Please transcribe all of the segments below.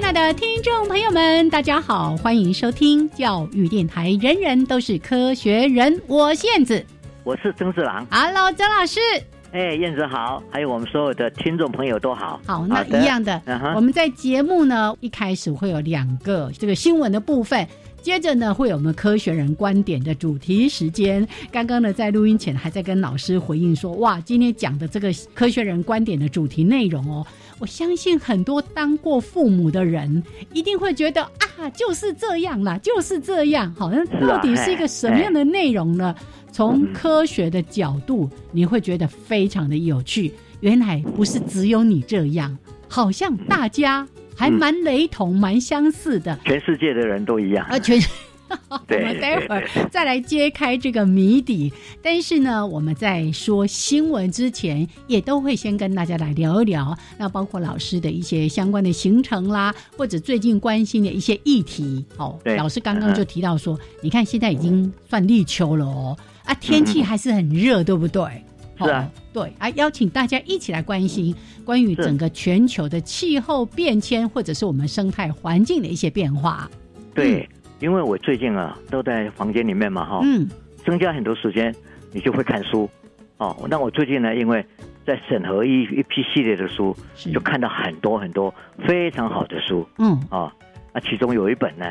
亲爱的听众朋友们，大家好，欢迎收听教育电台。人人都是科学人，我是燕子，我是曾志郎。Hello，曾老师。哎，燕子好，还有我们所有的听众朋友都好。好，那一样的，我们在节目呢一开始会有两个这个新闻的部分。接着呢，会有我们科学人观点的主题时间。刚刚呢，在录音前还在跟老师回应说：“哇，今天讲的这个科学人观点的主题内容哦，我相信很多当过父母的人一定会觉得啊，就是这样啦，就是这样。好像到底是一个什么样的内容呢？从科学的角度，你会觉得非常的有趣。原来不是只有你这样，好像大家。”还蛮雷同，蛮相似的。全世界的人都一样啊！全，我 们待会儿再来揭开这个谜底。但是呢，我们在说新闻之前，也都会先跟大家来聊一聊。那包括老师的一些相关的行程啦，或者最近关心的一些议题。哦，老师刚刚就提到说，你看现在已经算立秋了哦，啊，天气还是很热，对不对？是啊，对啊，邀请大家一起来关心关于整个全球的气候变迁，或者是我们生态环境的一些变化。对，因为我最近啊都在房间里面嘛，哈，嗯，增加很多时间，你就会看书。哦，那我最近呢，因为在审核一一批系列的书，就看到很多很多非常好的书。嗯，啊，那其中有一本呢，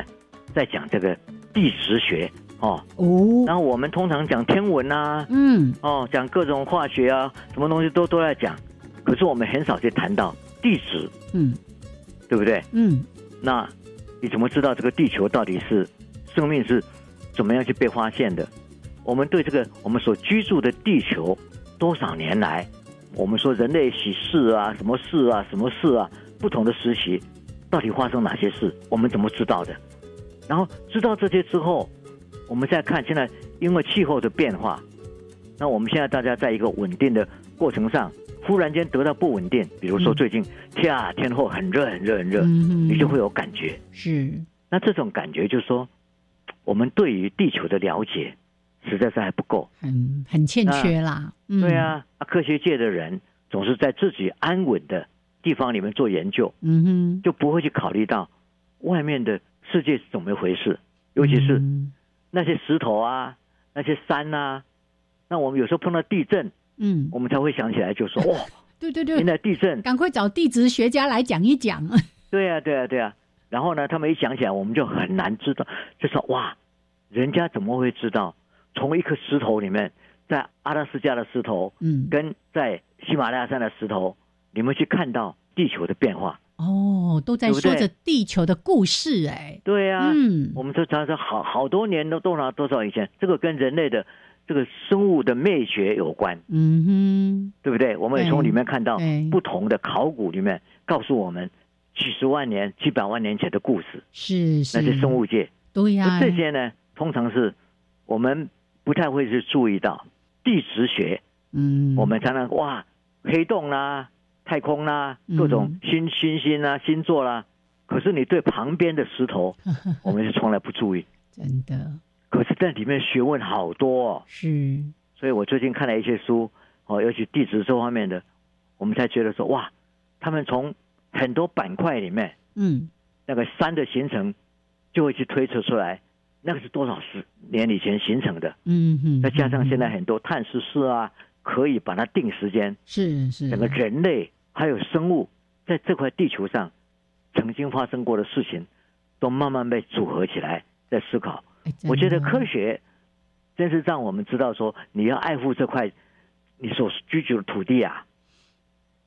在讲这个地质学。哦哦，然后我们通常讲天文呐，嗯，哦，讲各种化学啊，什么东西都都在讲，可是我们很少去谈到地质，嗯，对不对？嗯，那你怎么知道这个地球到底是生命是怎么样去被发现的？我们对这个我们所居住的地球多少年来，我们说人类喜事啊，什么事啊，什么事啊，不同的时期到底发生哪些事，我们怎么知道的？然后知道这些之后。我们再看，现在因为气候的变化，那我们现在大家在一个稳定的过程上，忽然间得到不稳定，比如说最近天啊天后很热很热很热，你就会有感觉。是，那这种感觉就是说，我们对于地球的了解实在是还不够，很很欠缺啦。对啊，科学界的人总是在自己安稳的地方里面做研究，嗯哼，就不会去考虑到外面的世界是怎么一回事，尤其是。那些石头啊，那些山呐，那我们有时候碰到地震，嗯，我们才会想起来，就说 哇，对对对，现在地震，赶快找地质学家来讲一讲。对啊，对啊，对啊。然后呢，他们一想起来，我们就很难知道，就说哇，人家怎么会知道？从一颗石头里面，在阿拉斯加的石头，嗯，跟在喜马拉雅山的石头，你们去看到地球的变化。哦，都在说着地球的故事，哎，对呀，嗯，我们都常说好好多年都多少多少以前，这个跟人类的这个生物的灭绝有关，嗯哼，对不对？我们也从里面看到不同的考古里面告诉我们几十万年、几百万年前的故事，是那些生物界，对呀，这些呢，通常是我们不太会去注意到地质学，嗯，我们常常哇，黑洞啦。太空啦，各种星星星啊，星座啦，可是你对旁边的石头，我们是从来不注意，真的。可是在里面学问好多，哦，是。所以我最近看了一些书，哦，尤其地质这方面的，我们才觉得说，哇，他们从很多板块里面，嗯，那个山的形成，就会去推测出来，那个是多少十年以前形成的，嗯哼。再加上现在很多碳十四啊，可以把它定时间，是是，整个人类。还有生物在这块地球上曾经发生过的事情，都慢慢被组合起来，在思考。我觉得科学真是让我们知道说，你要爱护这块你所居住的土地啊。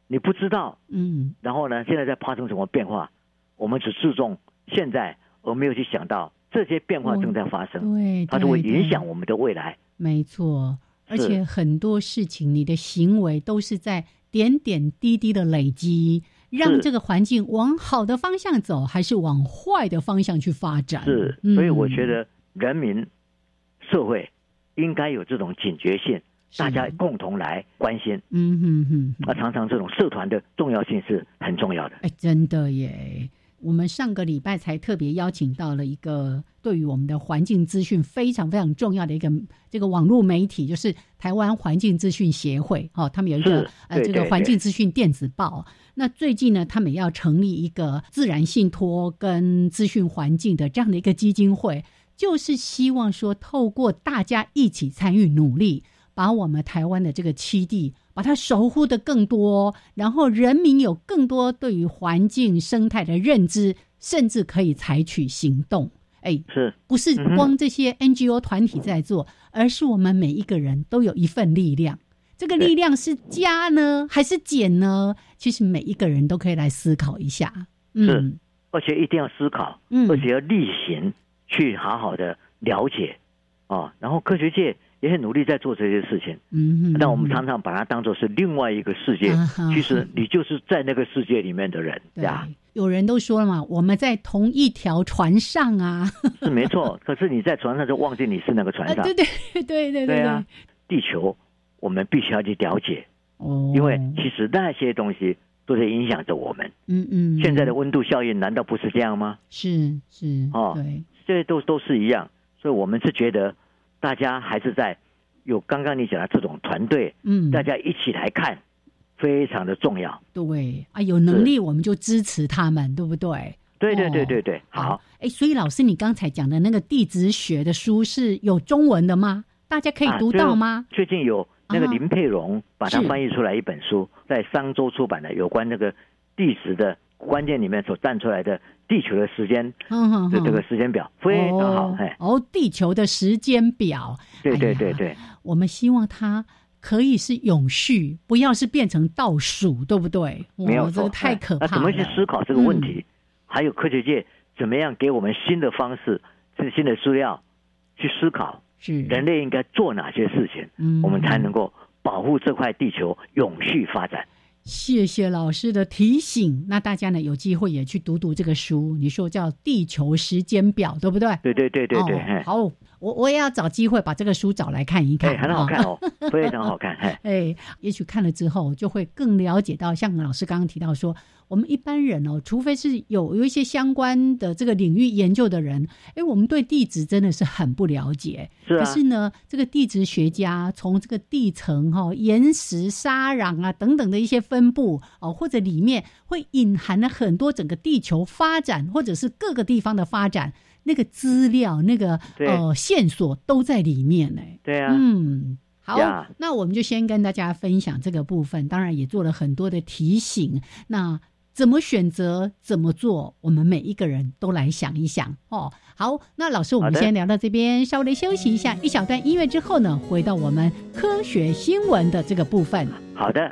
你不知道，嗯，然后呢？现在在发生什么变化？我们只注重现在，而没有去想到这些变化正在发生，对，它就会影响我们的未来。没错，而且很多事情，你的行为都是在点点滴滴的累积，让这个环境往好的方向走，还是往坏的方向去发展？是，所以我觉得人民社会应该有这种警觉性。大家共同来关心，嗯哼哼，那常常这种社团的重要性是很重要的。哎，真的耶！我们上个礼拜才特别邀请到了一个对于我们的环境资讯非常非常重要的一个这个网络媒体，就是台湾环境资讯协会。哦，他们有一个呃这个环境资讯电子报。那最近呢，他们要成立一个自然信托跟资讯环境的这样的一个基金会，就是希望说透过大家一起参与努力。把我们台湾的这个七地，把它守护的更多，然后人民有更多对于环境生态的认知，甚至可以采取行动。哎，是不是光这些 NGO 团体在做，而是我们每一个人都有一份力量。这个力量是加呢，还是减呢？其实每一个人都可以来思考一下。嗯，而且一定要思考，嗯，而且要例行去好好的了解啊，然后科学界。也很努力在做这些事情，嗯，但我们常常把它当做是另外一个世界。其实你就是在那个世界里面的人，对啊。有人都说了嘛，我们在同一条船上啊，是没错。可是你在船上就忘记你是那个船上，对对对对对啊。地球我们必须要去了解，哦，因为其实那些东西都在影响着我们。嗯嗯。现在的温度效应难道不是这样吗？是是哦，对，这些都都是一样。所以我们是觉得。大家还是在有刚刚你讲的这种团队，嗯，大家一起来看，非常的重要。对啊，有能力我们就支持他们，对不对？对对对对对，好。哎，所以老师，你刚才讲的那个地质学的书是有中文的吗？大家可以读到吗？最近有那个林佩荣把它翻译出来一本书，在商周出版的，有关那个地质的关键里面所站出来的。地球的时间的这个时间表非常好，哎，哦，地球的时间表，对对对对，我们希望它可以是永续，不要是变成倒数，对不对？没有错，太可怕。那怎么去思考这个问题？还有科学界怎么样给我们新的方式、是新的资料去思考？是人类应该做哪些事情，嗯我们才能够保护这块地球永续发展？谢谢老师的提醒。那大家呢，有机会也去读读这个书。你说叫《地球时间表》，对不对？对对对对对。好，我我也要找机会把这个书找来看一看。很好看哦，非常好看。哎，也许看了之后，就会更了解到，像老师刚刚提到说。我们一般人哦，除非是有有一些相关的这个领域研究的人，哎，我们对地质真的是很不了解。是可是呢，这个地质学家从这个地层哈、岩石、沙壤啊等等的一些分布哦，或者里面会隐含了很多整个地球发展，或者是各个地方的发展那个资料、那个呃线索都在里面呢。对啊，嗯。好，那我们就先跟大家分享这个部分，当然也做了很多的提醒。那怎么选择，怎么做，我们每一个人都来想一想哦。好，那老师，我们先聊到这边，稍微休息一下，一小段音乐之后呢，回到我们科学新闻的这个部分。好的。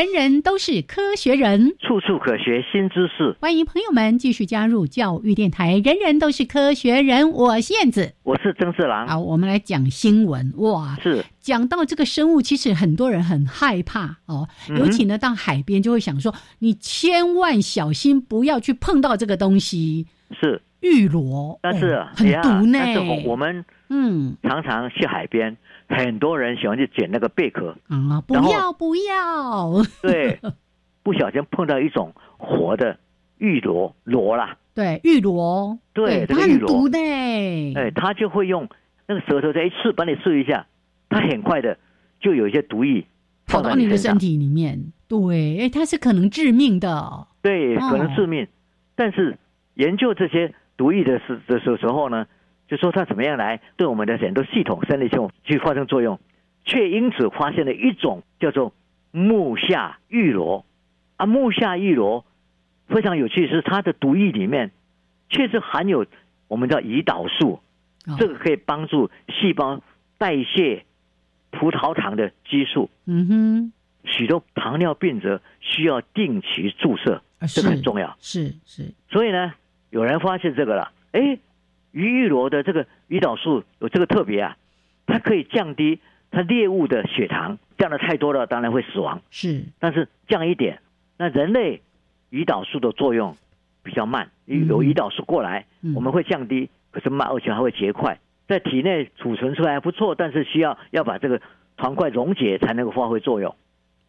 人人都是科学人，处处可学新知识。欢迎朋友们继续加入教育电台。人人都是科学人，我是燕子，我是曾四郎。好，我们来讲新闻。哇，是讲到这个生物，其实很多人很害怕哦。尤其呢，到海边就会想说，你千万小心，不要去碰到这个东西。是玉螺，但是很毒呢。但是我们嗯，常常去海边。很多人喜欢去捡那个贝壳。啊，不要不要，对，不小心碰到一种活的玉螺螺啦，对，玉螺，对，它很毒的，哎，它就会用那个舌头在一刺，把你刺一下，它很快的就有一些毒液跑到你的身体里面，对，哎，它是可能致命的，对，可能致命，但是研究这些毒液的时的时时候呢？就说它怎么样来对我们的很多系统、生理系统去发生作用，却因此发现了一种叫做木下玉螺啊，木下玉螺非常有趣，是它的毒液里面确实含有我们叫胰岛素，这个可以帮助细胞代谢葡萄糖的激素。嗯哼，许多糖尿病者需要定期注射，这个很重要。是是，所以呢，有人发现这个了，哎。鱼玉螺的这个胰岛素有这个特别啊，它可以降低它猎物的血糖，降的太多了当然会死亡。是，但是降一点，那人类胰岛素的作用比较慢，有胰岛素过来，我们会降低，可是慢，而且还会结块，在体内储存出来还不错，但是需要要把这个团块溶解才能够发挥作用，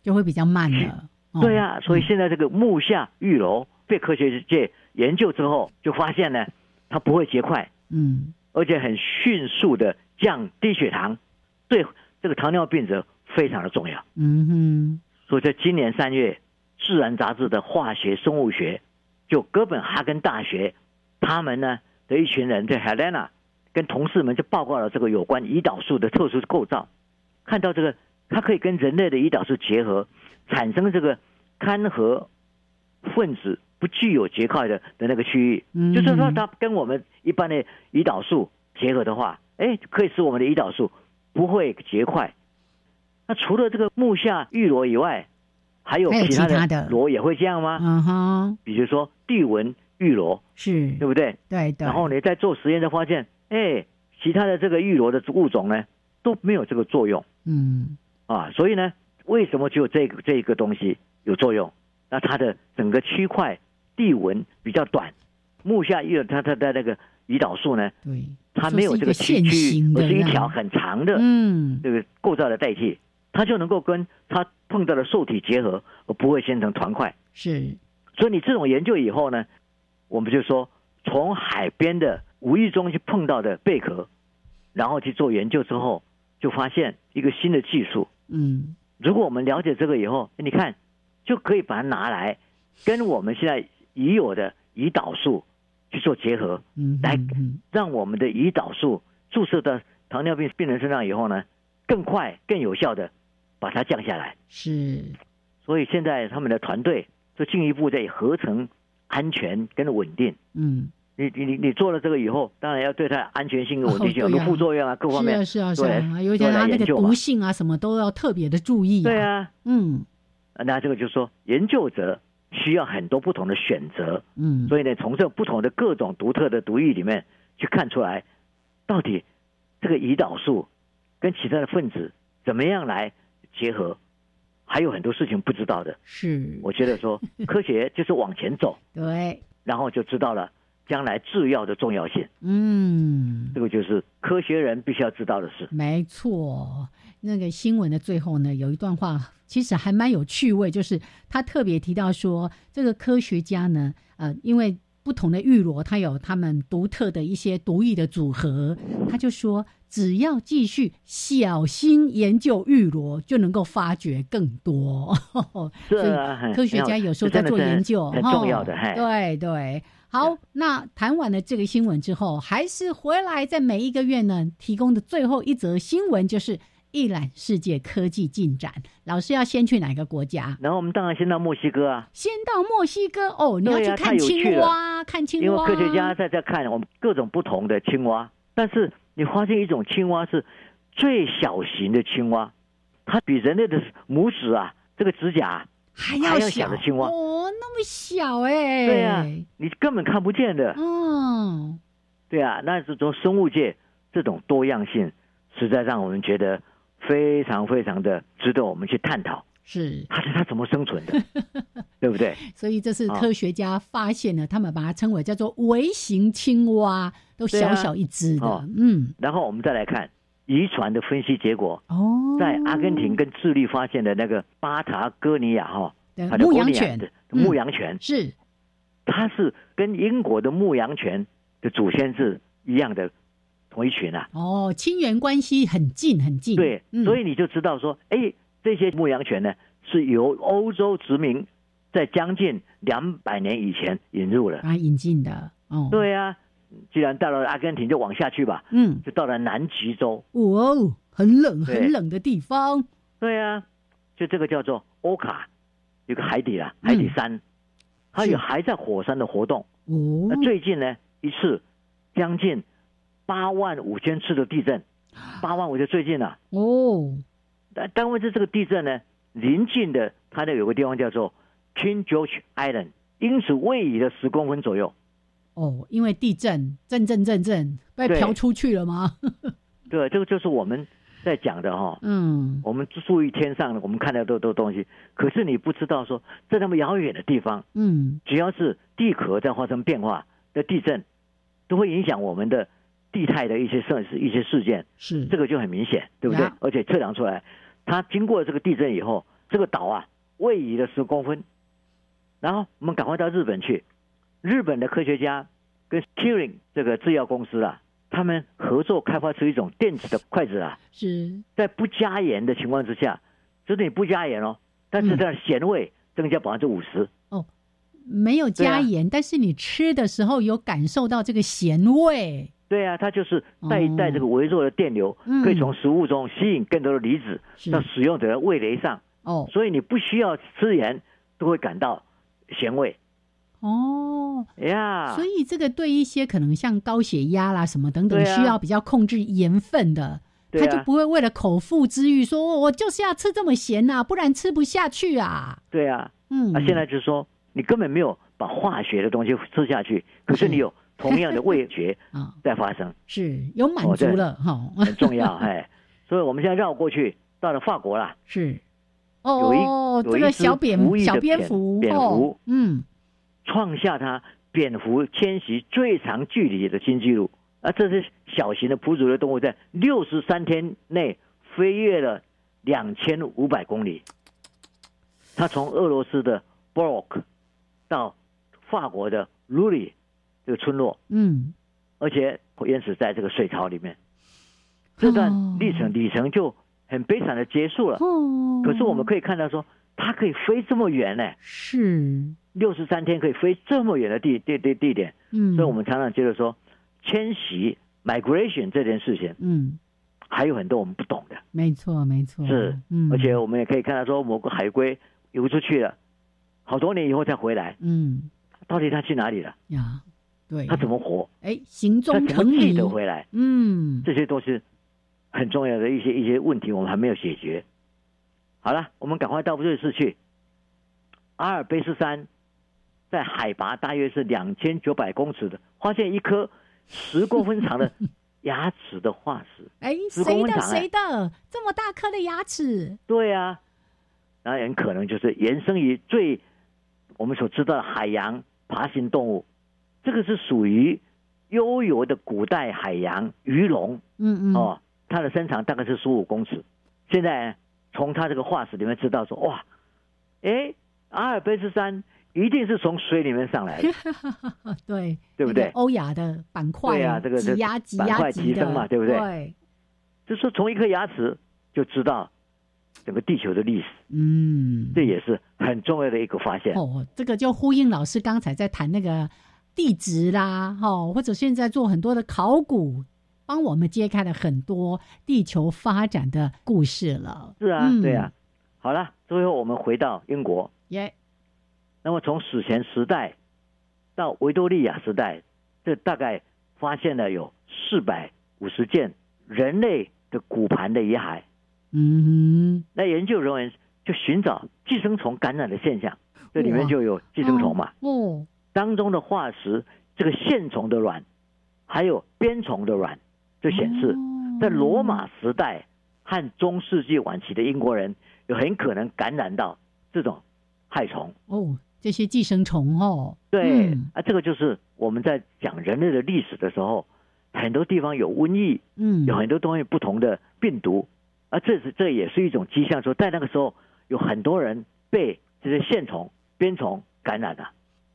就会比较慢了。对呀，所以现在这个木下玉螺被科学界研究之后，就发现呢。它不会结块，嗯，而且很迅速的降低血糖，对这个糖尿病者非常的重要，嗯哼。所以在今年三月，《自然》杂志的化学生物学，就哥本哈根大学，他们呢的一群人在 Helena 跟同事们就报告了这个有关胰岛素的特殊构造，看到这个它可以跟人类的胰岛素结合，产生这个刊合分子。不具有结块的的那个区域，就是说它跟我们一般的胰岛素结合的话，哎，可以使我们的胰岛素不会结块。那除了这个木下玉螺以外，还有其他的螺也会这样吗？嗯哼，比如说地纹玉螺，是对不对？对的。然后你在做实验就发现，哎，其他的这个玉螺的物种呢都没有这个作用。嗯，啊，所以呢，为什么只有这个这个东西有作用？那它的整个区块。地纹比较短，木下玉它它的那个胰岛素呢，对，它没有这个区区，而是一条很长的，嗯，这个构造的代替，它就能够跟它碰到的受体结合，而不会形成团块。是，所以你这种研究以后呢，我们就说从海边的无意中去碰到的贝壳，然后去做研究之后，就发现一个新的技术。嗯，如果我们了解这个以后，你看就可以把它拿来跟我们现在。已有的胰岛素去做结合，嗯来让我们的胰岛素注射到糖尿病病人身上以后呢，更快、更有效的把它降下来。是，所以现在他们的团队就进一步在合成安全跟稳定。嗯，你你你你做了这个以后，当然要对它安全性、稳定性有副作用啊，各方面是啊是啊，尤其它那个毒性啊什么都要特别的注意。对啊，嗯，那这个就是说研究者。需要很多不同的选择，嗯，所以呢，从这不同的各种独特的毒液里面去看出来，到底这个胰岛素跟其他的分子怎么样来结合，还有很多事情不知道的。是，我觉得说 科学就是往前走，对，然后就知道了将来制药的重要性。嗯，这个就是科学人必须要知道的事。没错。那个新闻的最后呢，有一段话其实还蛮有趣味，就是他特别提到说，这个科学家呢，呃，因为不同的玉螺它有它们独特的一些独异的组合，他就说，只要继续小心研究玉螺，就能够发掘更多。是啊，科学家有时候在做研究，很重要的。对对，好，那谈完了这个新闻之后，还是回来在每一个月呢提供的最后一则新闻就是。一览世界科技进展。老师要先去哪个国家？然后我们当然先到墨西哥啊。先到墨西哥哦，你要去看青蛙，看青蛙。因为科学家在这看我们各种不同的青蛙，但是你发现一种青蛙是最小型的青蛙，它比人类的拇指啊这个指甲还要小的青蛙哦，那么小哎。对啊，你根本看不见的。嗯，对啊，那是从生物界这种多样性，实在让我们觉得。非常非常的值得我们去探讨，是。它是它怎么生存的，对不对？所以这是科学家发现了，他们把它称为叫做微型青蛙，都小小一只的，嗯。然后我们再来看遗传的分析结果。哦，在阿根廷跟智利发现的那个巴塔哥尼亚哈，牧羊犬。的牧羊犬。是，它是跟英国的牧羊犬的祖先是一样的。同一群啊！哦，亲缘关系很近很近。对，所以你就知道说，哎，这些牧羊犬呢，是由欧洲殖民在将近两百年以前引入了啊，引进的。哦，对啊，既然到了阿根廷，就往下去吧。嗯，就到了南极洲。哦，很冷很冷的地方。对啊，就这个叫做欧卡，有个海底啊，海底山，它有还在火山的活动。哦，那最近呢一次将近。八万五千次的地震，八万五就最近了哦。但单位是这个地震呢，临近的它的有个地方叫做 King George Island，因此位移了十公分左右。哦，因为地震震震震震被飘出去了吗？对，这个就是我们在讲的哈。嗯，我们注意天上的，我们看到都都东西，可是你不知道说在那么遥远的地方，嗯，只要是地壳在发生变化的地震，都会影响我们的。地态的一些事一些事件是这个就很明显，对不对？而且测量出来，它经过这个地震以后，这个岛啊位移了十公分。然后我们赶快到日本去，日本的科学家跟 Kirin 这个制药公司啊，他们合作开发出一种电子的筷子啊，是在不加盐的情况之下，就是你不加盐哦，但是它的咸味增加百分之五十哦，没有加盐，但是你吃的时候有感受到这个咸味。对啊，它就是带一带这个微弱的电流，可以从食物中吸引更多的离子到使用者的味蕾上。哦，所以你不需要吃盐都会感到咸味。哦，呀，所以这个对一些可能像高血压啦什么等等需要比较控制盐分的，他就不会为了口腹之欲说，我就是要吃这么咸呐，不然吃不下去啊。对啊，嗯，那现在就是说，你根本没有把化学的东西吃下去，可是你有。同样的味觉 啊，在发生。是有满足了哈，很重要 哎，所以我们现在绕过去到了法国了，是。哦，这个小蝙小蝙蝠蝙蝠。嗯，创下它蝙蝠迁徙最长距离的新纪录，而这是小型的哺乳类动物在六十三天内飞越了两千五百公里，它从俄罗斯的 b o r k 到法国的 l u l i 这个村落，嗯，而且淹死在这个水槽里面，这段历程里程就很悲惨的结束了。哦，可是我们可以看到说，它可以飞这么远呢？是六十三天可以飞这么远的地地地地点。嗯，所以我们常常觉得说，迁徙 migration 这件事情，嗯，还有很多我们不懂的。没错，没错，是，嗯，而且我们也可以看到说，某个海龟游出去了，好多年以后再回来，嗯，到底它去哪里了？呀。对，他怎么活？哎，行踪成谜，记得回来。嗯，这些都是很重要的一些一些问题，我们还没有解决。好了，我们赶快到瑞士去。阿尔卑斯山在海拔大约是两千九百公尺的，发现一颗十公分长的 牙齿的化石。哎，谁的？谁的？这么大颗的牙齿？对啊，那很可能就是延伸于最我们所知道的海洋爬行动物。这个是属于悠游的古代海洋鱼龙，嗯嗯，哦，它的身长大概是十五公尺。现在从它这个化石里面知道说，哇，哎，阿尔卑斯山一定是从水里面上来的，对对不对？欧亚的板块，对啊，这个挤压挤压提升嘛，对不对？对，就说从一颗牙齿就知道整个地球的历史，嗯，这也是很重要的一个发现。哦，这个就呼应老师刚才在谈那个。地质啦，哈，或者现在做很多的考古，帮我们揭开了很多地球发展的故事了。是啊，对啊。好了，最后我们回到英国。耶。那么从史前时代到维多利亚时代，这大概发现了有四百五十件人类的骨盘的遗骸。嗯哼。那研究人员就寻找寄生虫感染的现象，这里面就有寄生虫嘛。哦。当中的化石，这个线虫的卵，还有鞭虫的卵，就显示在罗马时代和中世纪晚期的英国人。有很可能感染到这种害虫哦，这些寄生虫哦，对啊，这个就是我们在讲人类的历史的时候，很多地方有瘟疫，嗯，有很多东西不同的病毒，啊，这是这也是一种迹象，说在那个时候有很多人被这些线虫、鞭虫感染了。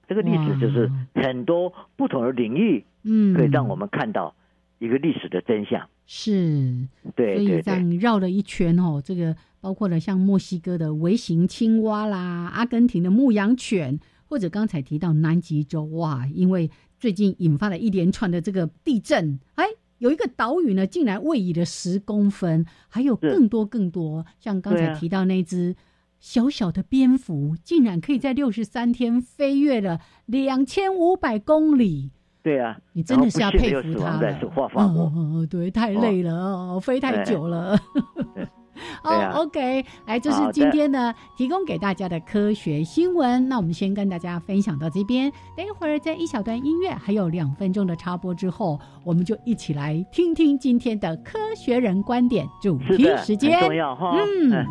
这个历史就是很多不同的领域，嗯，可以让我们看到一个历史的真相。是，对，所以这样绕了一圈哦，这个。包括了像墨西哥的微型青蛙啦，阿根廷的牧羊犬，或者刚才提到南极洲哇，因为最近引发了一连串的这个地震，哎，有一个岛屿呢竟然位移了十公分，还有更多更多，像刚才提到那只小小的蝙蝠，竟然可以在六十三天飞越了两千五百公里。对啊，你真的是要佩服他了。哦，对，太累了，飞太久了。哦，OK，来，这是今天呢提供给大家的科学新闻。那我们先跟大家分享到这边，等一会儿在一小段音乐还有两分钟的插播之后，我们就一起来听听今天的科学人观点主题时间。重要哈，嗯。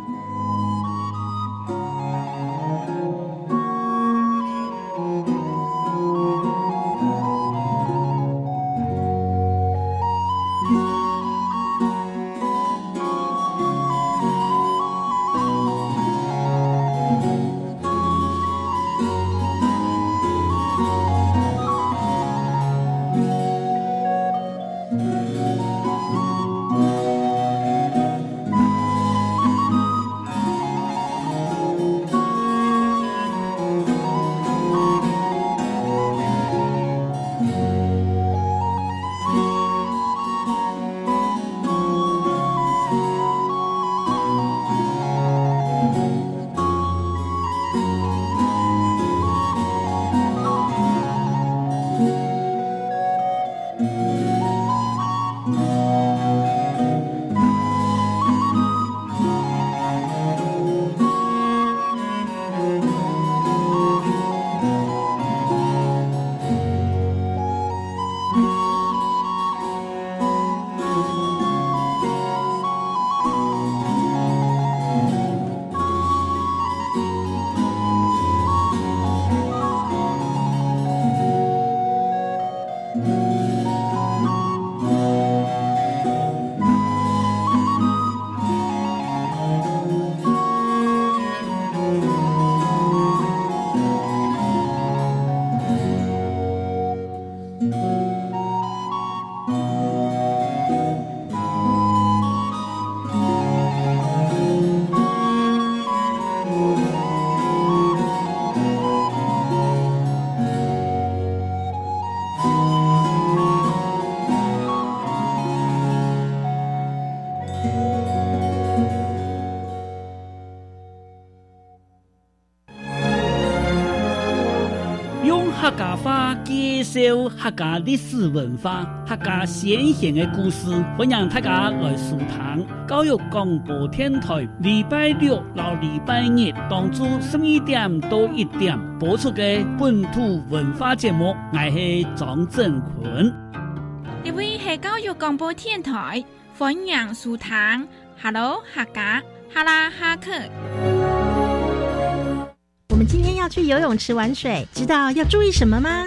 受客家历史文化、客家先贤的故事，欢迎大家来书堂。教育广播电台礼拜六到礼拜日，当中十二点到一点播出的本土文化节目，我是张振坤。这位是教育广播电台，欢迎书堂。Hello，客家，哈拉哈克。我们今天要去游泳池玩水，知道要注意什么吗？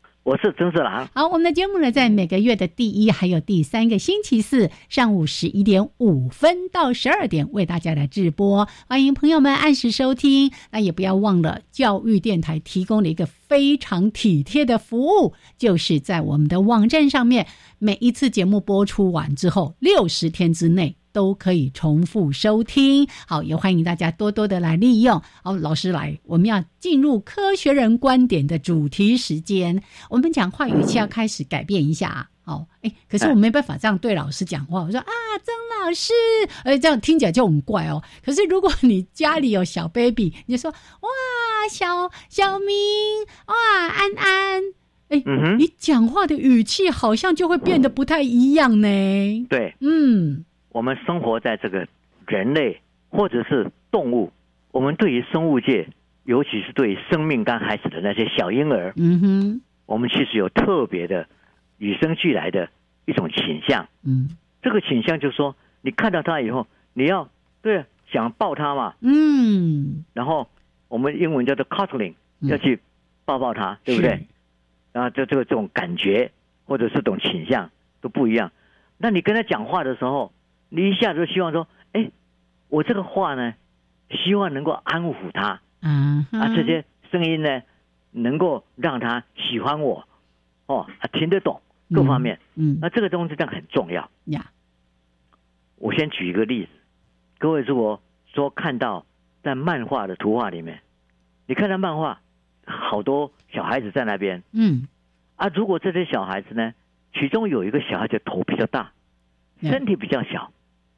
我是曾志郎。好，我们的节目呢，在每个月的第一还有第三个星期四上午十一点五分到十二点为大家来直播，欢迎朋友们按时收听。那也不要忘了，教育电台提供了一个非常体贴的服务，就是在我们的网站上面，每一次节目播出完之后，六十天之内。都可以重复收听，好，也欢迎大家多多的来利用。好，老师来，我们要进入科学人观点的主题时间。我们讲话语气要开始改变一下啊。好，哎，可是我没办法这样对老师讲话。我说啊，曾老师，哎，这样听起来就很怪哦。可是如果你家里有小 baby，你就说哇，小小明，哇，安安，哎，你讲话的语气好像就会变得不太一样呢。对，嗯。我们生活在这个人类或者是动物，我们对于生物界，尤其是对生命刚开始的那些小婴儿，嗯哼，我们其实有特别的与生俱来的一种倾向，嗯，这个倾向就是说，你看到他以后，你要对想抱他嘛，嗯，然后我们英文叫做 cuddling，要去抱抱他，对不对？然后就这个这种感觉或者是这种倾向都不一样。那你跟他讲话的时候，你一下子就希望说，哎，我这个话呢，希望能够安抚他，嗯，啊，这些声音呢，能够让他喜欢我，哦，听得懂各方面，嗯，那这个东西这样很重要。呀。我先举一个例子，各位如果说看到在漫画的图画里面，你看到漫画，好多小孩子在那边，嗯，啊，如果这些小孩子呢，其中有一个小孩子头比较大，身体比较小。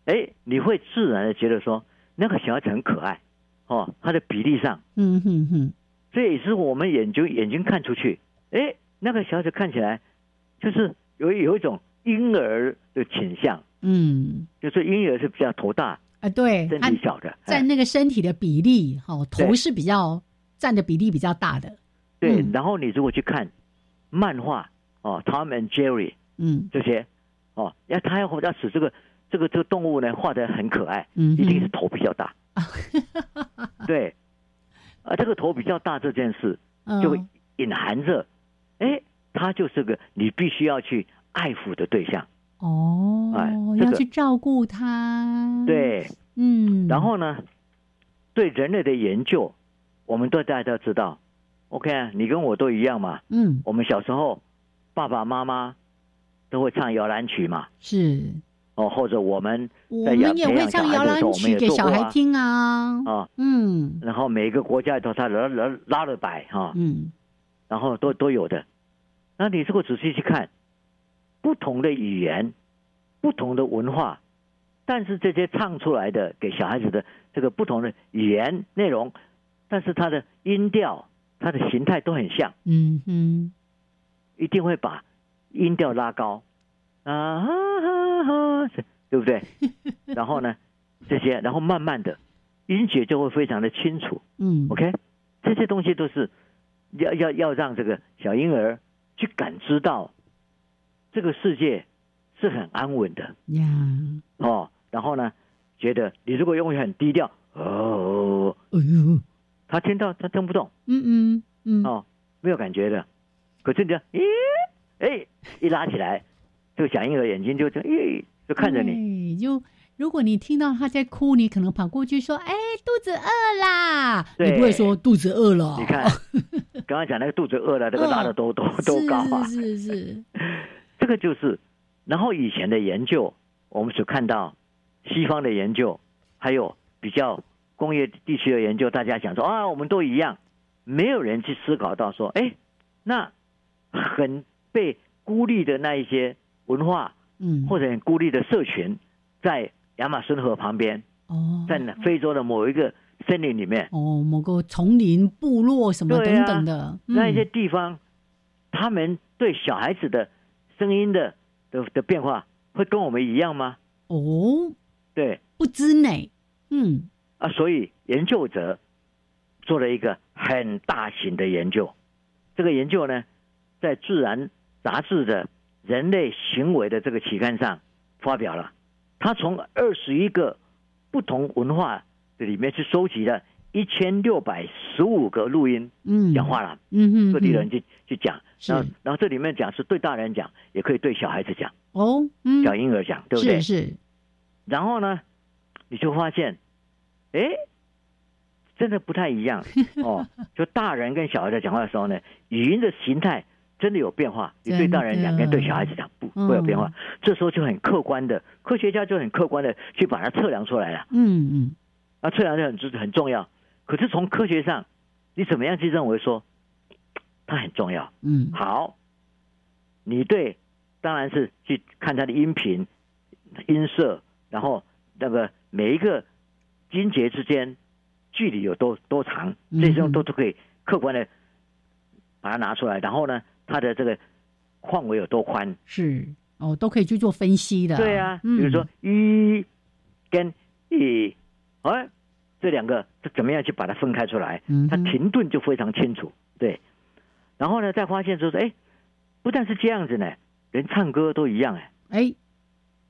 哎，你会自然的觉得说那个小孩子很可爱，哦，他的比例上，嗯哼哼，这也是我们眼睛眼睛看出去，哎，那个小孩子看起来就是有有一种婴儿的倾向，嗯，就是婴儿是比较头大啊，对，身体小的，在那个身体的比例，哦，头是比较占的比例比较大的，对。然后你如果去看漫画，哦，Tom and Jerry，嗯，这些，哦，要他要要使这个。这个这个动物呢，画的很可爱，嗯，一定是头比较大，对，啊，这个头比较大这件事，就隐含着，哎，他就是个你必须要去爱抚的对象，哦，哎，要去照顾他，对，嗯，然后呢，对人类的研究，我们都大家都知道，OK，你跟我都一样嘛，嗯，我们小时候爸爸妈妈都会唱摇篮曲嘛，是。哦，或者我们我们也会唱摇篮曲给小孩听啊，啊，嗯，然后每个国家都他拉拉拉了摆哈，嗯，然后都都有的。那你如果仔细去看，不同的语言，不同的文化，但是这些唱出来的给小孩子的这个不同的语言内容，但是它的音调、它的形态都很像，嗯嗯，一定会把音调拉高啊哈哈哈。对不对？然后呢，这些，然后慢慢的，音节就会非常的清楚。嗯，OK，这些东西都是要要要让这个小婴儿去感知到这个世界是很安稳的呀。哦，然后呢，觉得你如果用很低调，哦，哎呦，他听到他听不懂。嗯嗯，嗯，哦，没有感觉的。可是你，咦，哎，一拉起来，这个小婴儿眼睛就就咦，就看着你，就。如果你听到他在哭，你可能跑过去说：“哎，肚子饿啦！”你不会说肚子饿了。你看，刚刚讲那个肚子饿了，这个拉的都都都高啊！是是，这个就是。然后以前的研究，我们所看到西方的研究，还有比较工业地区的研究，大家想说啊，我们都一样，没有人去思考到说，哎，那很被孤立的那一些文化，嗯，或者很孤立的社群，在。亚马逊河旁边，哦，在非洲的某一个森林里面，哦，某个丛林部落什么等等的那一些地方，他们对小孩子的声音的的的变化会跟我们一样吗？哦，对，不知呢，嗯，啊，所以研究者做了一个很大型的研究，这个研究呢，在《自然》杂志的人类行为的这个期刊上发表了。他从二十一个不同文化的里面去收集了一千六百十五个录音，嗯，讲话了，嗯嗯，各地人去去讲，然后然后这里面讲是对大人讲，也可以对小孩子讲，哦，嗯小婴儿讲，对不对？是是。然后呢，你就发现，哎，真的不太一样 哦。就大人跟小孩在讲话的时候呢，语音的形态。真的有变化，你对大人讲跟对小孩子讲不会有变化，这时候就很客观的，科学家就很客观的去把它测量出来了。嗯嗯，那测量就很很重要。可是从科学上，你怎么样去认为说它很重要？嗯，好，你对当然是去看它的音频、音色，然后那个每一个音节之间距离有多多长，这些都都可以客观的把它拿出来，然后呢？它的这个范围有多宽？是哦，都可以去做分析的。对啊，比如说一跟一，哎，这两个怎么样去把它分开出来？它停顿就非常清楚。对，然后呢，再发现说，哎，不但是这样子呢，连唱歌都一样哎，哎，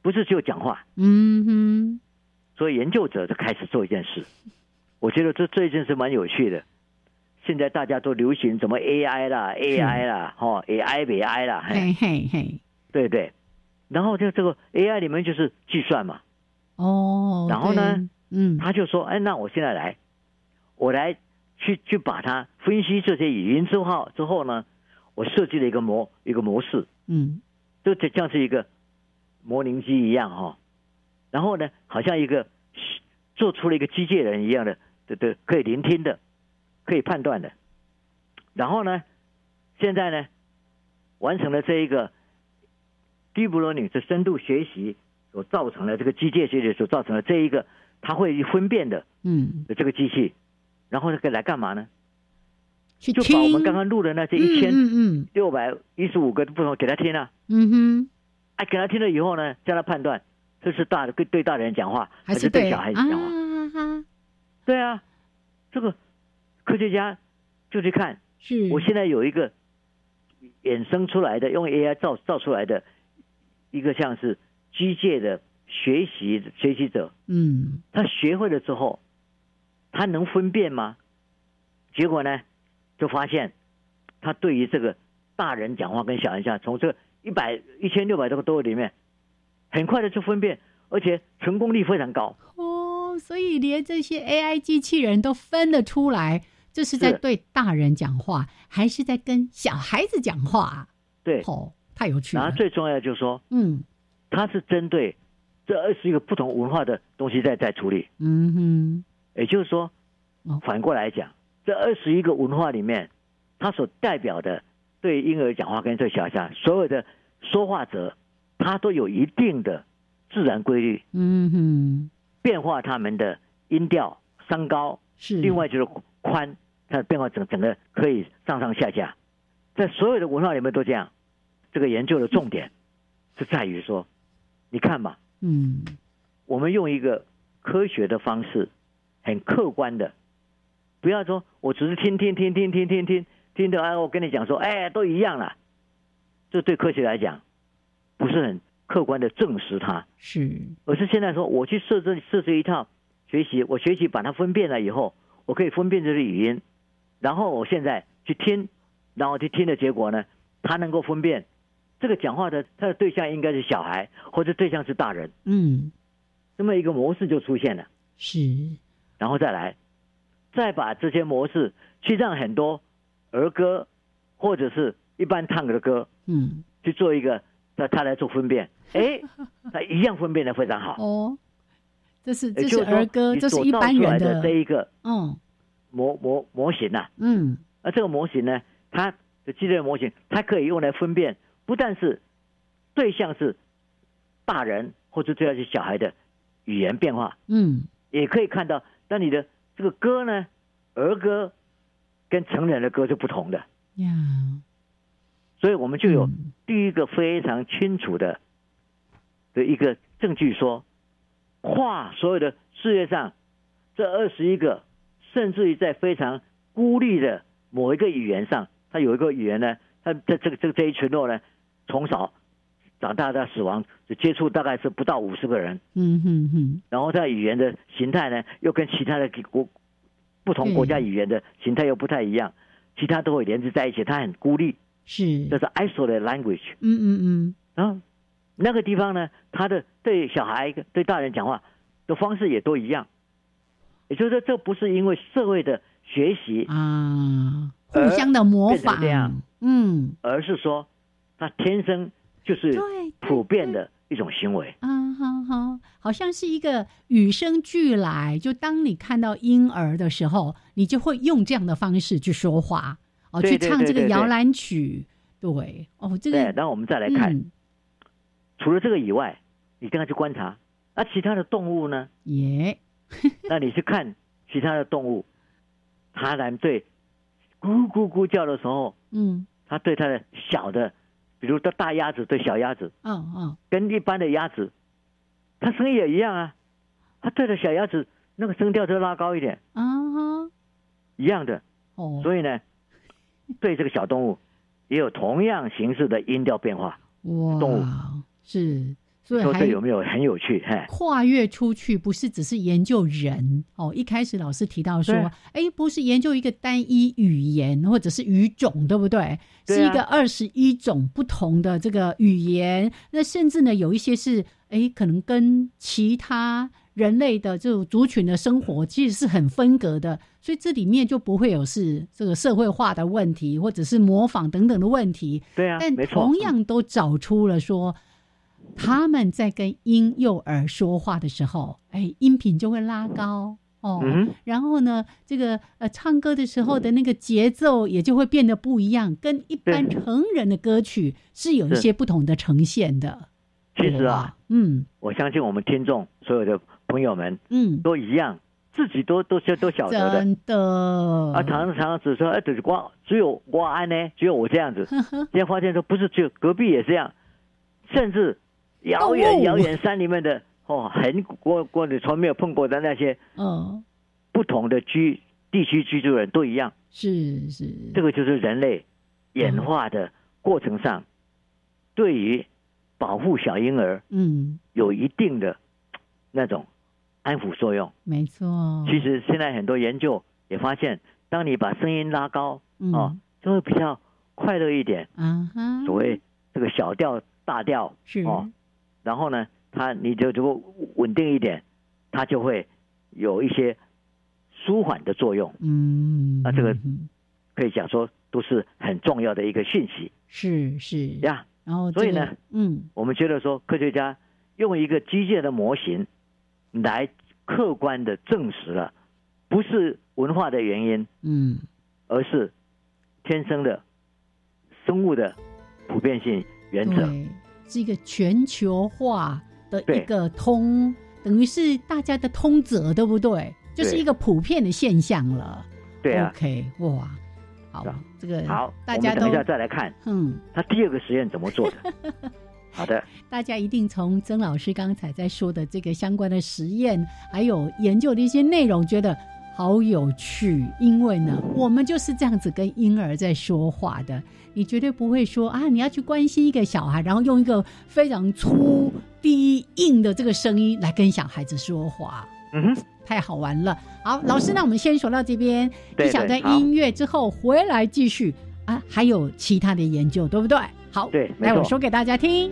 不是只有讲话。嗯哼，所以研究者就开始做一件事，我觉得这这一件事蛮有趣的。现在大家都流行什么 AI 啦，AI 啦，哈，AI 比 AI 啦，嘿。嘿嘿，对对。然后就这个 AI 里面就是计算嘛，哦，然后呢，嗯，他就说，哎，那我现在来，我来去去把它分析这些语音之后之后呢，我设计了一个模一个模式，嗯，就像是一个模拟机一样哈，然后呢，好像一个做出了一个机械人一样的，对对，可以聆听的。可以判断的，然后呢，现在呢，完成了这一个 deep learning 这深度学习所造成的这个机械学习所造成的这一个，它会分辨的，嗯，这个机器，然后呢，可以来干嘛呢？就把我们刚刚录的那些一千六百一十五个不同给他听啊，嗯哼，哎，给他听了以后呢，叫他判断这是大的对对大人讲话还是对小孩子讲话？对啊，这个。科学家就去看，是我现在有一个衍生出来的，用 AI 造造出来的一个像是机械的学习学习者，嗯，他学会了之后，他能分辨吗？结果呢，就发现他对于这个大人讲话跟小人讲，从这个一百一千六百多个多里面，很快的就分辨，而且成功率非常高。哦，所以连这些 AI 机器人都分得出来。这是在对大人讲话，还是在跟小孩子讲话？对，哦，太有趣了。然后最重要就是说，嗯，他是针对这二十一个不同文化的东西在在处理。嗯哼，也就是说，反过来讲，这二十一个文化里面，它所代表的对婴儿讲话跟对小孩所有的说话者，他都有一定的自然规律。嗯哼，变化他们的音调、声高是，另外就是宽。它的变化整整个可以上上下下，在所有的文化里面都这样。这个研究的重点是在于说，你看嘛，嗯，我们用一个科学的方式，很客观的，不要说我只是听听听听听听听听的，哎，我跟你讲说，哎，都一样了。这对科学来讲，不是很客观的证实它，是，而是现在说我去设置设置一套学习，我学习把它分辨了以后，我可以分辨这个语音。然后我现在去听，然后去听的结果呢，他能够分辨这个讲话的他的对象应该是小孩，或者对象是大人。嗯，这么一个模式就出现了。是，然后再来，再把这些模式去让很多儿歌或者是一般唱的歌，嗯，去做一个，那他来做分辨，哎，他一样分辨的非常好。哦，这是这是儿歌，这是一般人的这一个，嗯，模模模型呐，嗯，而这个模型呢，它的激烈模型，它可以用来分辨，不但是对象是大人或者对象是小孩的语言变化，嗯。也可以看到，那你的这个歌呢，儿歌跟成人的歌是不同的。呀，所以我们就有第一个非常清楚的的一个证据，说跨所有的世界上这二十一个，甚至于在非常孤立的某一个语言上，他有一个语言呢，他这这个这这一群落呢，从小。长大到死亡，就接触大概是不到五十个人。嗯哼哼。然后在语言的形态呢，又跟其他的国不同国家语言的形态又不太一样，其他都会连接在一起，它很孤立。是。这是 isolated language。嗯嗯嗯。然后那个地方呢，他的对小孩、对大人讲话的方式也都一样。也就是说，这不是因为社会的学习啊，互相的模仿这样。嗯。而是说，他天生。就是普遍的一种行为啊，好好，好像是一个与生俱来。就当你看到婴儿的时候，你就会用这样的方式去说话哦，去唱这个摇篮曲。对，哦，这个。然后我们再来看，除了这个以外，你跟他去观察，那其他的动物呢？耶，那你去看其他的动物，它来对咕咕咕叫的时候，嗯，它对它的小的。比如，大鸭子对小鸭子，嗯嗯，跟一般的鸭子，它声音也一样啊。它对着小鸭子，那个声调就拉高一点，啊哈，一样的。哦，所以呢，对这个小动物也有同样形式的音调变化。哇，动物是。所以还有没有很有趣？跨越出去不是只是研究人哦。一开始老师提到说，哎，不是研究一个单一语言或者是语种，对不对？是一个二十一种不同的这个语言。那甚至呢，有一些是哎，可能跟其他人类的这种族群的生活其实是很分隔的。所以这里面就不会有是这个社会化的问题，或者是模仿等等的问题。对啊，但同样都找出了说。他们在跟婴幼儿说话的时候，哎，音频就会拉高哦。然后呢，这个呃，唱歌的时候的那个节奏也就会变得不一样，跟一般成人的歌曲是有一些不同的呈现的。其实啊，嗯，我相信我们听众所有的朋友们，嗯，都一样，自己都都都晓得的。真的啊，常常常只说，哎，只是光只有我安呢，只有我这样子。现在发现说，不是只有隔壁也这样，甚至。遥远遥远山里面的哦，很过过的从没有碰过的那些，嗯，不同的居地区居住人都一样，是是，这个就是人类演化的过程上，对于保护小婴儿，嗯，有一定的那种安抚作用。没错，其实现在很多研究也发现，当你把声音拉高，哦，就会比较快乐一点。嗯哼，所谓这个小调大调是。哦。然后呢，它你就如果稳定一点，它就会有一些舒缓的作用。嗯，那这个可以讲说都是很重要的一个讯息。是是呀，然后所以呢，嗯，我们觉得说科学家用一个机械的模型来客观的证实了，不是文化的原因，嗯，而是天生的生物的普遍性原则。是一个全球化的一个通，等于是大家的通则，对不对？就是一个普遍的现象了。对啊，OK，哇，好，这个好，大家等一下再来看，嗯，他第二个实验怎么做的？好的，大家一定从曾老师刚才在说的这个相关的实验，还有研究的一些内容，觉得。好有趣，因为呢，我们就是这样子跟婴儿在说话的。你绝对不会说啊，你要去关心一个小孩，然后用一个非常粗低硬的这个声音来跟小孩子说话。嗯哼，太好玩了。好，老师，那我们先说到这边，一小段音乐之后回来继续啊，还有其他的研究，对不对？好，对，来我说给大家听。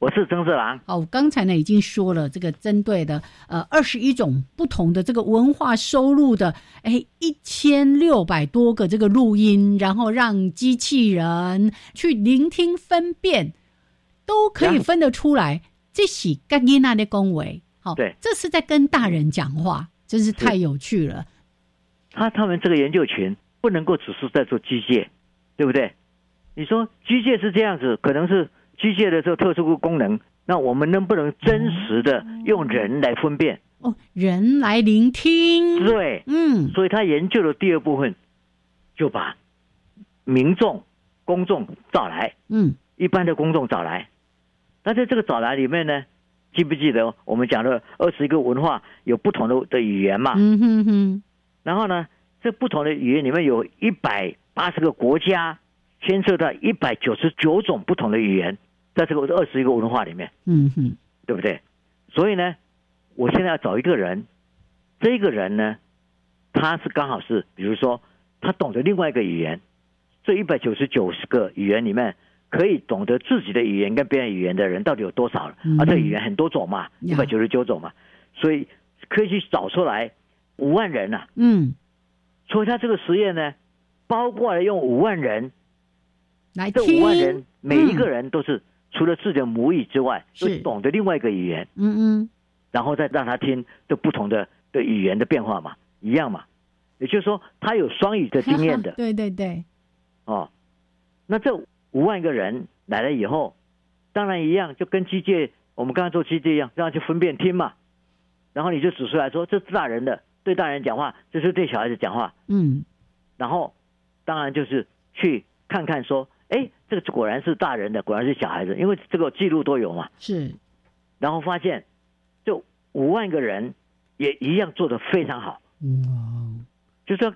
我是曾志郎。好，刚才呢已经说了这个针对的呃二十一种不同的这个文化收入的，哎一千六百多个这个录音，然后让机器人去聆听分辨，都可以分得出来。这是跟伊娜的恭维，好，对，这是在跟大人讲话，真是太有趣了。他他们这个研究群不能够只是在做机械，对不对？你说机械是这样子，可能是。机械的这个特殊功能，那我们能不能真实的用人来分辨？哦，人来聆听。对，嗯，所以他研究的第二部分，就把民众、公众找来，嗯，一般的公众找来。那在这个找来里面呢，记不记得我们讲的二十一个文化有不同的的语言嘛？嗯哼哼。然后呢，这不同的语言里面有一百八十个国家，牵涉到一百九十九种不同的语言。在这个二十一个文化里面，嗯哼，对不对？所以呢，我现在要找一个人，这个人呢，他是刚好是，比如说他懂得另外一个语言，这一百九十九十个语言里面，可以懂得自己的语言跟别人语言的人到底有多少了？啊，这语言很多种嘛，一百九十九种嘛，所以可以去找出来五万人呐。嗯，所以他这个实验呢，包括了用五万人，来这五万人每一个人都是。除了自己的母语之外，是。懂得另外一个语言，嗯嗯，然后再让他听这不同的的语言的变化嘛，一样嘛，也就是说他有双语的经验的，对对对，哦，那这五万个人来了以后，当然一样，就跟机械我们刚才做机械一样，让他去分辨听嘛，然后你就指出来说，这是大人的对大人讲话，这是对小孩子讲话，嗯，然后当然就是去看看说，哎，这个果然是大人的，果然是小孩子，因为这个记录都有嘛。是，然后发现，就五万个人也一样做的非常好。嗯，就说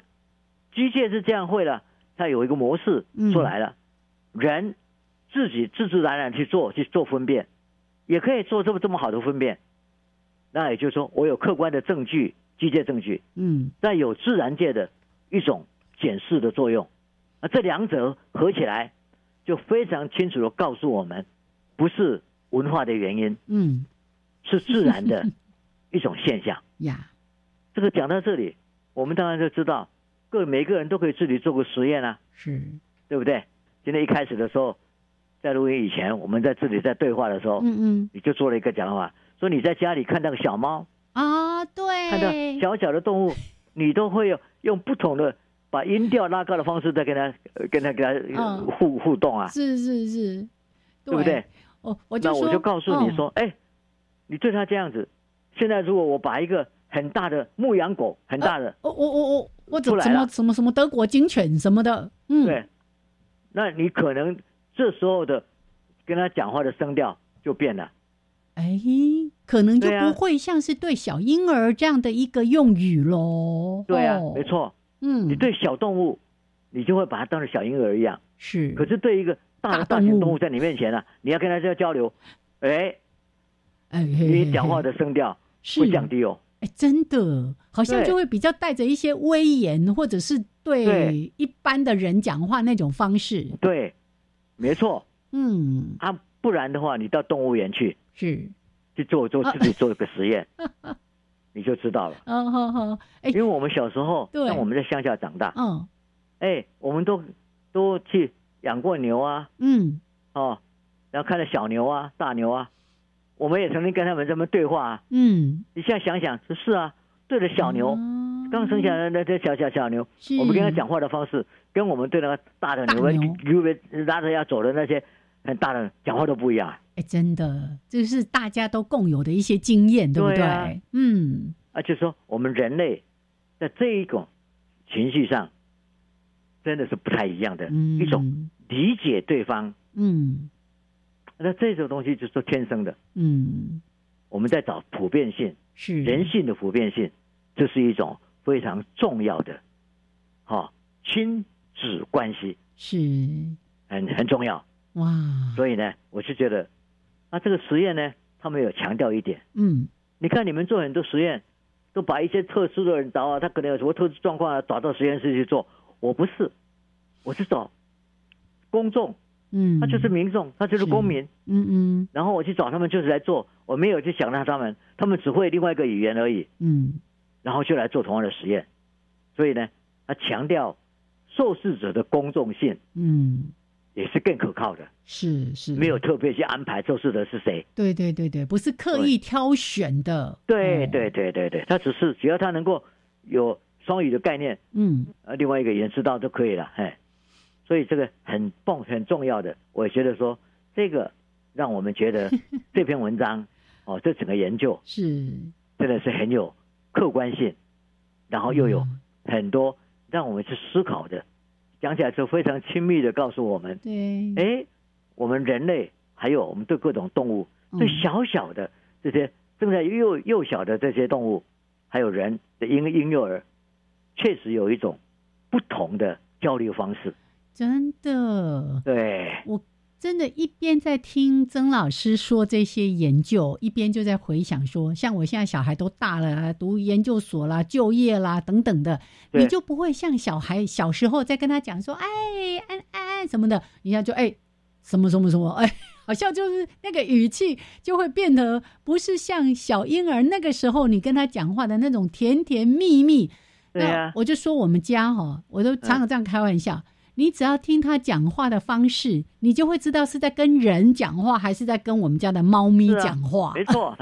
机械是这样会了，它有一个模式出来了，人自己自自然然去做去做分辨，也可以做这么这么好的分辨。那也就是说，我有客观的证据，机械证据，嗯，但有自然界的一种检视的作用，那这两者合起来，就非常清楚的告诉我们，不是文化的原因，嗯，是自然的 一种现象呀。这个讲到这里，我们当然就知道，各每个人都可以自己做个实验啊，是，对不对？今天一开始的时候，在录音以前，我们在这里在对话的时候，嗯嗯，你就做了一个讲法。说你在家里看到个小猫啊，对，看到小小的动物，你都会用用不同的把音调拉高的方式再跟他跟他跟他互互动啊，是是是，对不对？我，我就那我就告诉你说，哎，你对他这样子，现在如果我把一个很大的牧羊狗，很大的，我我我我我怎么什么什么德国警犬什么的，嗯，对，那你可能这时候的跟他讲话的声调就变了。哎，可能就不会像是对小婴儿这样的一个用语喽。对啊，没错。嗯，你对小动物，你就会把它当成小婴儿一样。是。可是对一个大的大型动物在你面前呢，你要跟它这样交流，哎，哎，你讲话的声调会降低哦。哎，真的，好像就会比较带着一些威严，或者是对一般的人讲话那种方式。对，没错。嗯，啊，不然的话，你到动物园去。是，去做做自己做一个实验，你就知道了。嗯因为我们小时候，像我们在乡下长大，嗯，哎，我们都都去养过牛啊，嗯，哦，然后看到小牛啊、大牛啊，我们也曾经跟他们这么对话，啊嗯，你现在想想，是啊，对着小牛，刚生下来那这小小小牛，我们跟他讲话的方式，跟我们对那个大的牛，牛别拉着要走的那些很大的讲话都不一样。哎，真的，这是大家都共有的一些经验，对不对？嗯，啊，就说我们人类在这一种情绪上，真的是不太一样的一种理解对方。嗯，那这种东西就是说天生的。嗯，我们在找普遍性，是人性的普遍性，这是一种非常重要的，哈，亲子关系是很很重要。哇，所以呢，我是觉得。那这个实验呢？他们有强调一点，嗯，你看你们做很多实验，都把一些特殊的人找啊，他可能有什么特殊状况啊，找到实验室去做。我不是，我是找公众，嗯，他就是民众，他就是公民，嗯嗯。然后我去找他们，就是来做，我没有去想到他们，他们只会另外一个语言而已，嗯。然后就来做同样的实验，所以呢，他强调受试者的公众性，嗯。也是更可靠的，是是，没有特别去安排做事的是谁？对对对对，不是刻意挑选的。对对对对对，他只是只要他能够有双语的概念，嗯，呃，另外一个也知道就可以了，哎，所以这个很棒很重要的，我觉得说这个让我们觉得 这篇文章哦，这整个研究是真的是很有客观性，然后又有很多让我们去思考的。讲起来是非常亲密的，告诉我们，对，哎，我们人类还有我们对各种动物，对小小的这些正在幼幼小的这些动物，还有人的婴婴幼儿，确实有一种不同的交流方式。真的，对我。真的，一边在听曾老师说这些研究，一边就在回想说，像我现在小孩都大了，读研究所啦、就业啦等等的，你就不会像小孩小时候在跟他讲说，哎，安安什么的，人家就哎，什么什么什么，哎，好像就是那个语气就会变得不是像小婴儿那个时候你跟他讲话的那种甜甜蜜蜜。对啊，我就说我们家哈，我都常常这样开玩笑。你只要听他讲话的方式，你就会知道是在跟人讲话，还是在跟我们家的猫咪讲话。没错，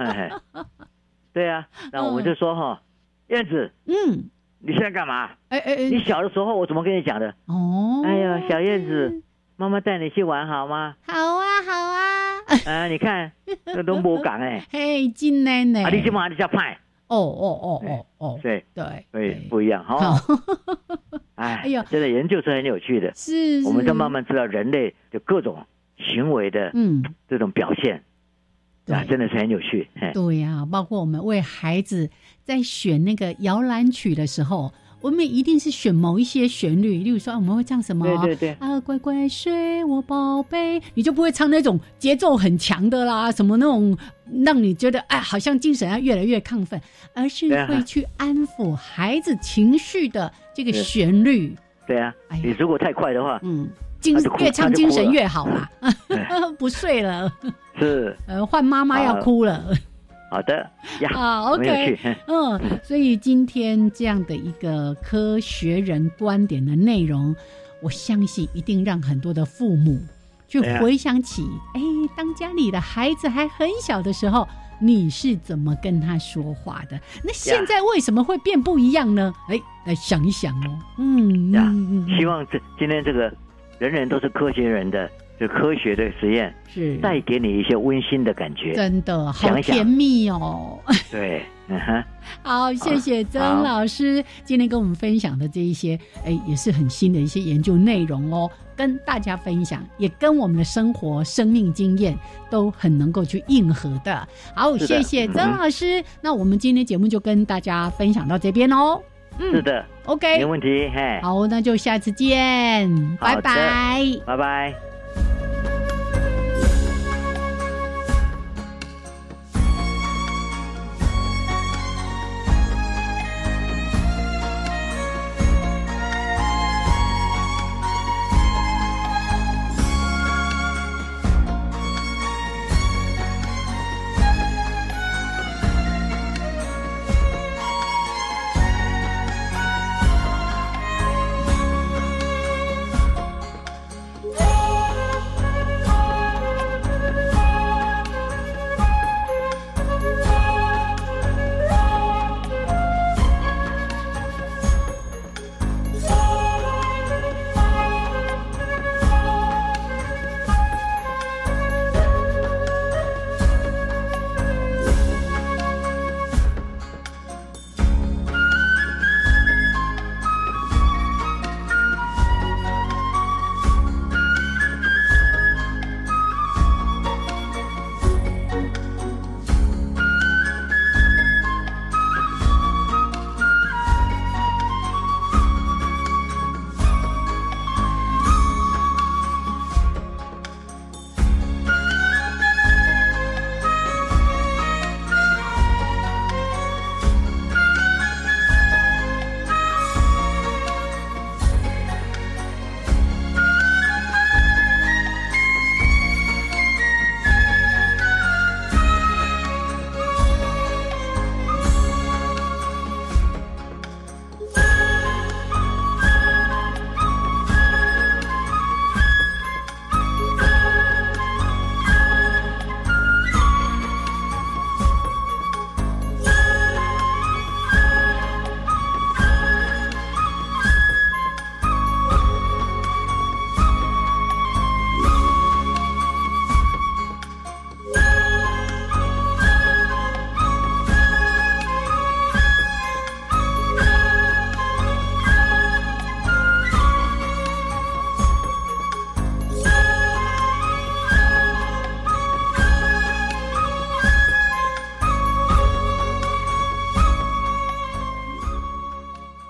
对啊。那我们就说哈，燕子，嗯，你现在干嘛？哎哎哎，你小的时候我怎么跟你讲的？哦，哎呀，小燕子，妈妈带你去玩好吗？好啊，好啊。啊，你看那都不讲哎。嘿，真奶奶。啊，你今晚你叫派。哦哦哦哦哦，对对，对，不一样哈。哎呀，真的研究是很有趣的，是，我们就慢慢知道人类的各种行为的，嗯，这种表现，啊，真的是很有趣。对呀，包括我们为孩子在选那个摇篮曲的时候。我们一定是选某一些旋律，例如说我们会唱什么？对对对。啊，乖乖睡，我宝贝，你就不会唱那种节奏很强的啦，什么那种让你觉得哎，好像精神要越来越亢奋，而是会去安抚孩子情绪的这个旋律。对啊，你如果太快的话，嗯，精越唱精神越好啦，不睡了，是。呃，换妈妈要哭了。好的呀，啊，OK，嗯，所以今天这样的一个科学人观点的内容，我相信一定让很多的父母去回想起，哎，当家里的孩子还很小的时候，你是怎么跟他说话的？那现在为什么会变不一样呢？哎，来想一想哦，嗯，呀，希望这今天这个人人都是科学人的。科学的实验是带给你一些温馨的感觉，真的好甜蜜哦。对，嗯 好，谢谢曾老师今天跟我们分享的这一些，哎，也是很新的一些研究内容哦，跟大家分享，也跟我们的生活、生命经验都很能够去应和的。好，谢谢曾老师。那我们今天节目就跟大家分享到这边哦。嗯，是的，OK，没问题。嘿，好，那就下次见，拜拜，拜拜。Thank you.